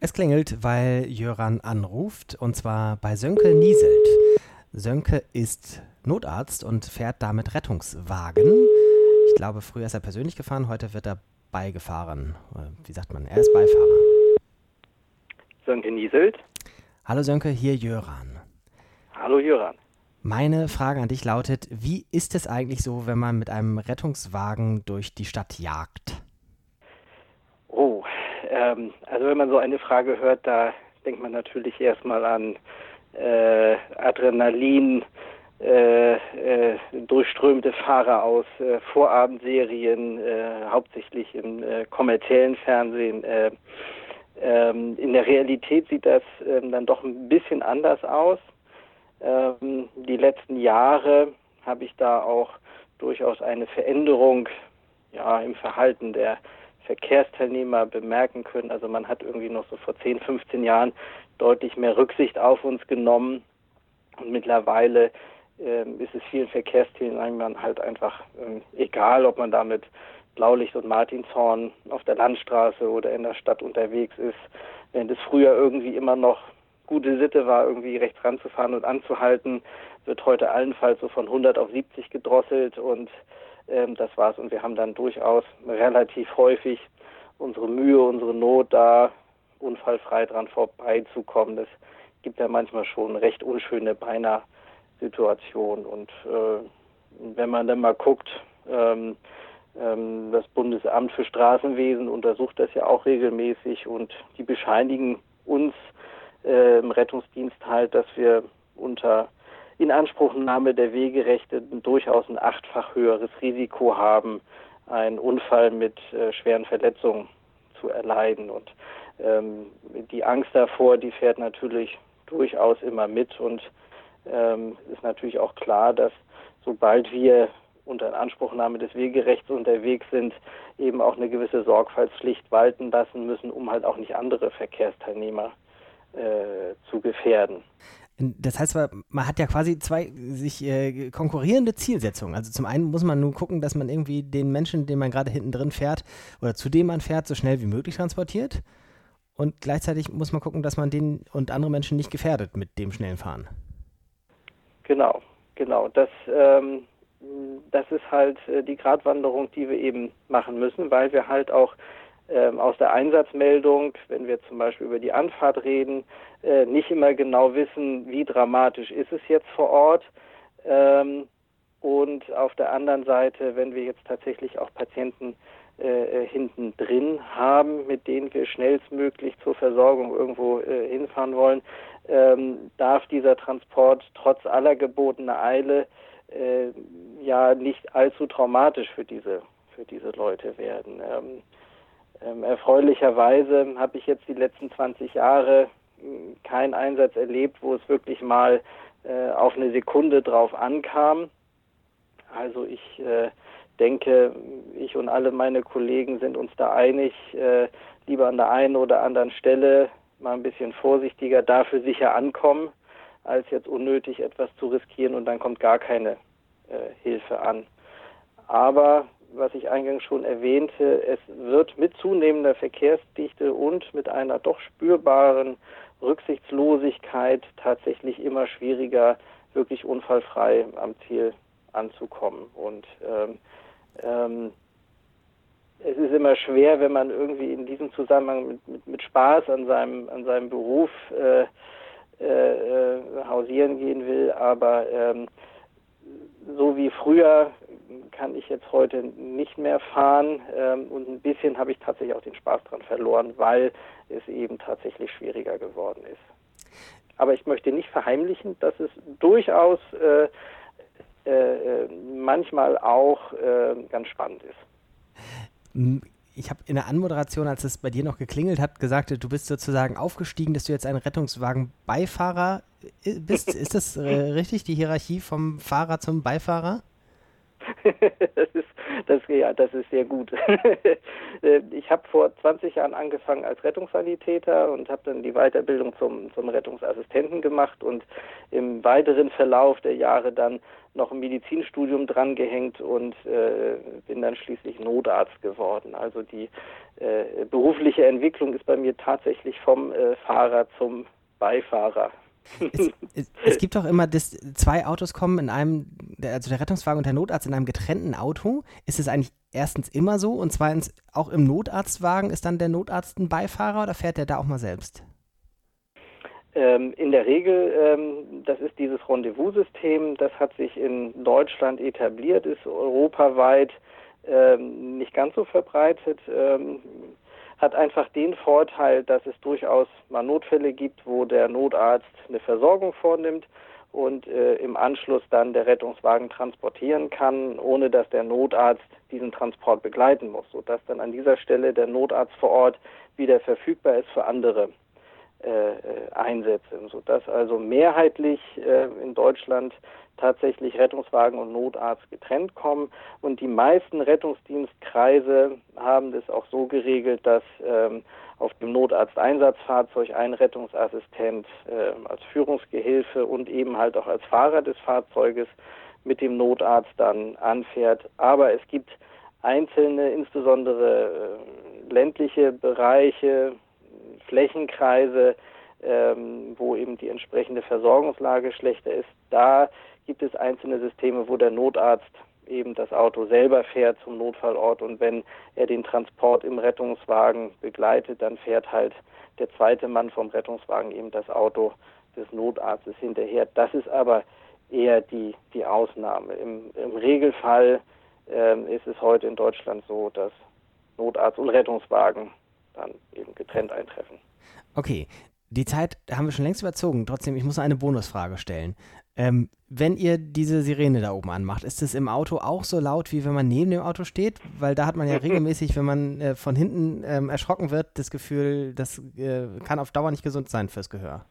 Es klingelt, weil Jöran anruft, und zwar bei Sönke Nieselt. Sönke ist Notarzt und fährt damit Rettungswagen. Ich glaube, früher ist er persönlich gefahren, heute wird er beigefahren. Wie sagt man? Er ist Beifahrer. Sönke Nieselt. Hallo Sönke, hier Jöran. Hallo Jöran. Meine Frage an dich lautet, wie ist es eigentlich so, wenn man mit einem Rettungswagen durch die Stadt jagt? Ähm, also wenn man so eine Frage hört, da denkt man natürlich erstmal an äh, Adrenalin, äh, äh, durchströmte Fahrer aus äh, Vorabendserien, äh, hauptsächlich im äh, kommerziellen Fernsehen. Äh, ähm, in der Realität sieht das ähm, dann doch ein bisschen anders aus. Ähm, die letzten Jahre habe ich da auch durchaus eine Veränderung ja, im Verhalten der Verkehrsteilnehmer bemerken können. Also man hat irgendwie noch so vor 10, 15 Jahren deutlich mehr Rücksicht auf uns genommen. Und mittlerweile ähm, ist es vielen Verkehrsteilnehmern halt einfach ähm, egal, ob man da mit Blaulicht und Martinshorn auf der Landstraße oder in der Stadt unterwegs ist. Während es früher irgendwie immer noch gute Sitte war, irgendwie rechts ranzufahren und anzuhalten, wird heute allenfalls so von 100 auf 70 gedrosselt und ähm, das war's. Und wir haben dann durchaus relativ häufig unsere Mühe, unsere Not, da unfallfrei dran vorbeizukommen. Das gibt ja manchmal schon recht unschöne beinahe Situation. Und äh, wenn man dann mal guckt, ähm, ähm, das Bundesamt für Straßenwesen untersucht das ja auch regelmäßig und die bescheinigen uns äh, im Rettungsdienst halt, dass wir unter Inanspruchnahme der Wegerechte durchaus ein achtfach höheres Risiko haben, einen Unfall mit äh, schweren Verletzungen zu erleiden. Und ähm, die Angst davor, die fährt natürlich durchaus immer mit und ähm, ist natürlich auch klar, dass sobald wir unter Inanspruchnahme des Wegerechts unterwegs sind, eben auch eine gewisse Sorgfaltspflicht walten lassen müssen, um halt auch nicht andere Verkehrsteilnehmer äh, zu gefährden. Das heißt, man hat ja quasi zwei sich äh, konkurrierende Zielsetzungen. Also zum einen muss man nun gucken, dass man irgendwie den Menschen, den man gerade hinten drin fährt oder zu dem man fährt, so schnell wie möglich transportiert. Und gleichzeitig muss man gucken, dass man den und andere Menschen nicht gefährdet mit dem schnellen Fahren. Genau, genau. Das, ähm, das ist halt äh, die Gratwanderung, die wir eben machen müssen, weil wir halt auch aus der Einsatzmeldung, wenn wir zum Beispiel über die Anfahrt reden, äh, nicht immer genau wissen, wie dramatisch ist es jetzt vor Ort. Ähm, und auf der anderen Seite, wenn wir jetzt tatsächlich auch Patienten äh, hinten drin haben, mit denen wir schnellstmöglich zur Versorgung irgendwo äh, hinfahren wollen, ähm, darf dieser Transport trotz aller gebotener Eile äh, ja nicht allzu traumatisch für diese für diese Leute werden. Ähm, ähm, erfreulicherweise habe ich jetzt die letzten 20 Jahre hm, keinen Einsatz erlebt, wo es wirklich mal äh, auf eine Sekunde drauf ankam. Also ich äh, denke, ich und alle meine Kollegen sind uns da einig, äh, lieber an der einen oder anderen Stelle mal ein bisschen vorsichtiger dafür sicher ankommen, als jetzt unnötig etwas zu riskieren und dann kommt gar keine äh, Hilfe an. Aber was ich eingangs schon erwähnte, es wird mit zunehmender Verkehrsdichte und mit einer doch spürbaren Rücksichtslosigkeit tatsächlich immer schwieriger, wirklich unfallfrei am Ziel anzukommen. Und ähm, ähm, es ist immer schwer, wenn man irgendwie in diesem Zusammenhang mit, mit, mit Spaß an seinem, an seinem Beruf äh, äh, äh hausieren gehen will, aber ähm, so wie früher kann ich jetzt heute nicht mehr fahren ähm, und ein bisschen habe ich tatsächlich auch den Spaß dran verloren, weil es eben tatsächlich schwieriger geworden ist. Aber ich möchte nicht verheimlichen, dass es durchaus äh, äh, manchmal auch äh, ganz spannend ist. Ich habe in der Anmoderation, als es bei dir noch geklingelt hat, gesagt, du bist sozusagen aufgestiegen, dass du jetzt ein Rettungswagen-Beifahrer äh, bist. ist das äh, richtig, die Hierarchie vom Fahrer zum Beifahrer? das ist das ja, das ist sehr gut. ich habe vor 20 Jahren angefangen als Rettungssanitäter und habe dann die Weiterbildung zum zum Rettungsassistenten gemacht und im weiteren Verlauf der Jahre dann noch ein Medizinstudium drangehängt und äh, bin dann schließlich Notarzt geworden. Also die äh, berufliche Entwicklung ist bei mir tatsächlich vom äh, Fahrer zum Beifahrer. Es, es, es, gibt doch immer, dass zwei Autos kommen in einem, also der Rettungswagen und der Notarzt in einem getrennten Auto. Ist es eigentlich erstens immer so und zweitens auch im Notarztwagen ist dann der Notarzt ein Beifahrer oder fährt der da auch mal selbst? Ähm, in der Regel, ähm, das ist dieses Rendezvous-System, das hat sich in Deutschland etabliert, ist europaweit ähm, nicht ganz so verbreitet. Hat einfach den Vorteil, dass es durchaus mal Notfälle gibt, wo der Notarzt eine Versorgung vornimmt und äh, im Anschluss dann der Rettungswagen transportieren kann, ohne dass der Notarzt diesen Transport begleiten muss, sodass dann an dieser Stelle der Notarzt vor Ort wieder verfügbar ist für andere äh, äh Einsätze, sodass also mehrheitlich äh, in Deutschland tatsächlich Rettungswagen und Notarzt getrennt kommen. Und die meisten Rettungsdienstkreise haben das auch so geregelt, dass ähm, auf dem Notarzteinsatzfahrzeug ein Rettungsassistent äh, als Führungsgehilfe und eben halt auch als Fahrer des Fahrzeuges mit dem Notarzt dann anfährt. Aber es gibt einzelne, insbesondere äh, ländliche Bereiche, Flächenkreise, ähm, wo eben die entsprechende Versorgungslage schlechter ist. Da gibt es einzelne Systeme, wo der Notarzt eben das Auto selber fährt zum Notfallort und wenn er den Transport im Rettungswagen begleitet, dann fährt halt der zweite Mann vom Rettungswagen eben das Auto des Notarztes hinterher. Das ist aber eher die, die Ausnahme. Im, im Regelfall ähm, ist es heute in Deutschland so, dass Notarzt und Rettungswagen dann eben getrennt eintreffen. Okay, die Zeit haben wir schon längst überzogen. Trotzdem, ich muss eine Bonusfrage stellen. Ähm, wenn ihr diese Sirene da oben anmacht, ist es im Auto auch so laut, wie wenn man neben dem Auto steht? Weil da hat man ja regelmäßig, wenn man äh, von hinten ähm, erschrocken wird, das Gefühl, das äh, kann auf Dauer nicht gesund sein fürs Gehör.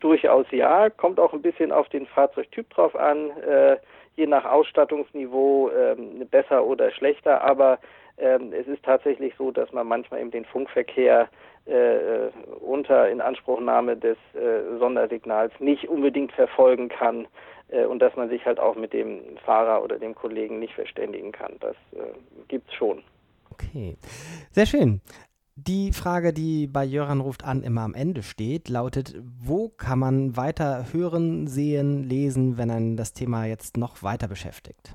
Durchaus ja, kommt auch ein bisschen auf den Fahrzeugtyp drauf an, äh, je nach Ausstattungsniveau ähm, besser oder schlechter, aber ähm, es ist tatsächlich so, dass man manchmal eben den Funkverkehr äh, unter Inanspruchnahme des äh, Sondersignals nicht unbedingt verfolgen kann äh, und dass man sich halt auch mit dem Fahrer oder dem Kollegen nicht verständigen kann. Das äh, es schon. Okay, sehr schön. Die Frage, die bei Jöran ruft an immer am Ende steht, lautet, wo kann man weiter hören, sehen, lesen, wenn ein das Thema jetzt noch weiter beschäftigt?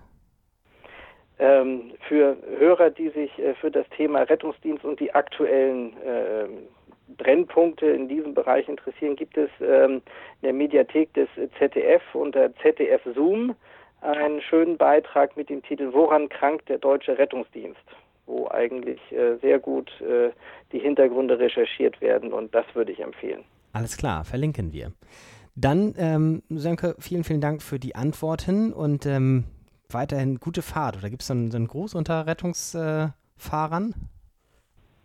Ähm, für Hörer, die sich äh, für das Thema Rettungsdienst und die aktuellen äh, Brennpunkte in diesem Bereich interessieren, gibt es ähm, in der Mediathek des ZDF unter ZDF Zoom einen schönen Beitrag mit dem Titel Woran krankt der deutsche Rettungsdienst, wo eigentlich äh, sehr gut äh, die Hintergründe recherchiert werden und das würde ich empfehlen. Alles klar, verlinken wir. Dann, ähm, Sönke, vielen, vielen Dank für die Antworten und ähm, weiterhin gute Fahrt? Oder gibt es so einen, Gruß unter Rettungsfahrern?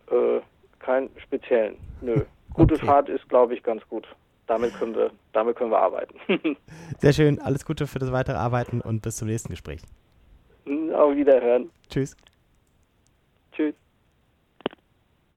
Äh, keinen speziellen, nö. Gute okay. Fahrt ist, glaube ich, ganz gut. Damit können wir, damit können wir arbeiten. Sehr schön, alles Gute für das weitere Arbeiten und bis zum nächsten Gespräch. Auf Wiederhören. Tschüss. Tschüss.